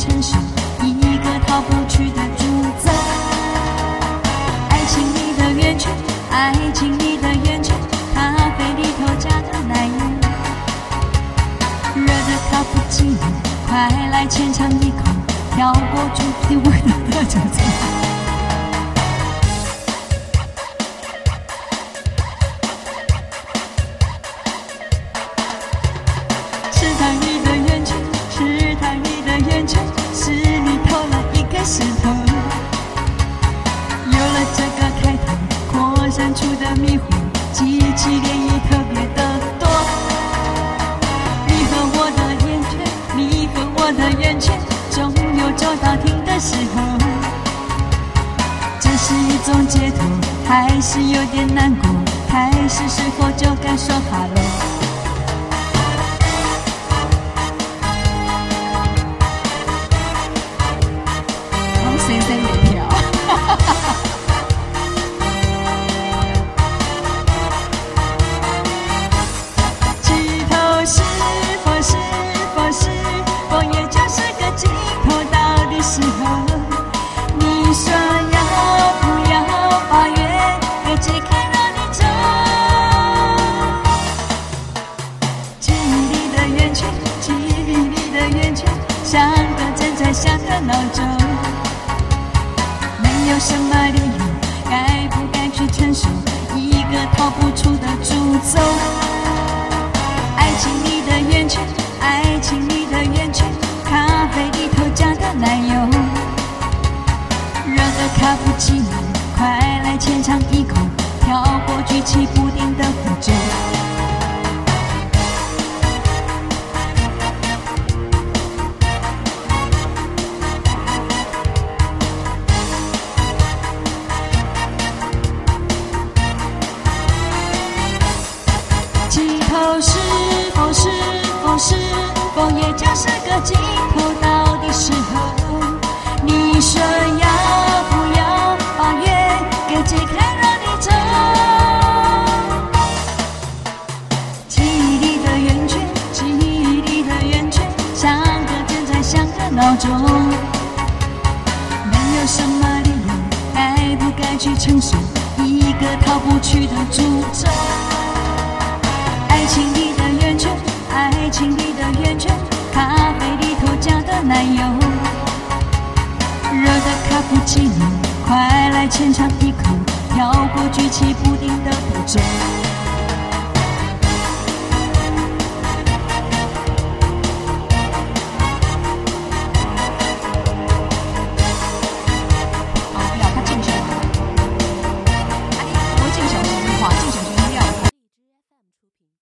承受一个逃不去的主宰。爱情里的圆圈，爱情里的圆圈，咖啡里头加的奶油，热的卡布奇诺，快来浅尝一口，跳过注定温暖的褶皱。散出的迷惑，激起涟漪特别的多。你和我的圆圈，你和我的圆圈，总有走到停的时候。这是一种解脱，还是有点难过？开始时候就该说哈也就是个尽头？到底是何？你说要不要把约给解开，让你走？记忆里的圆圈，记忆里的圆圈，像个正在响的闹钟。没有什么理由，该不该去承受一个逃不出的诅咒？卡布奇诺，快来浅尝一口，跳过举棋不定的符咒。尽头是否是否是否也就是个尽头？闹钟。没有什么理由，该不该去承受一个逃不去的诅咒？爱情里的圆圈，爱情里的圆圈，咖啡里头加的奶油，热的卡布奇诺，快来浅尝一口，跳过举棋不定的步骤。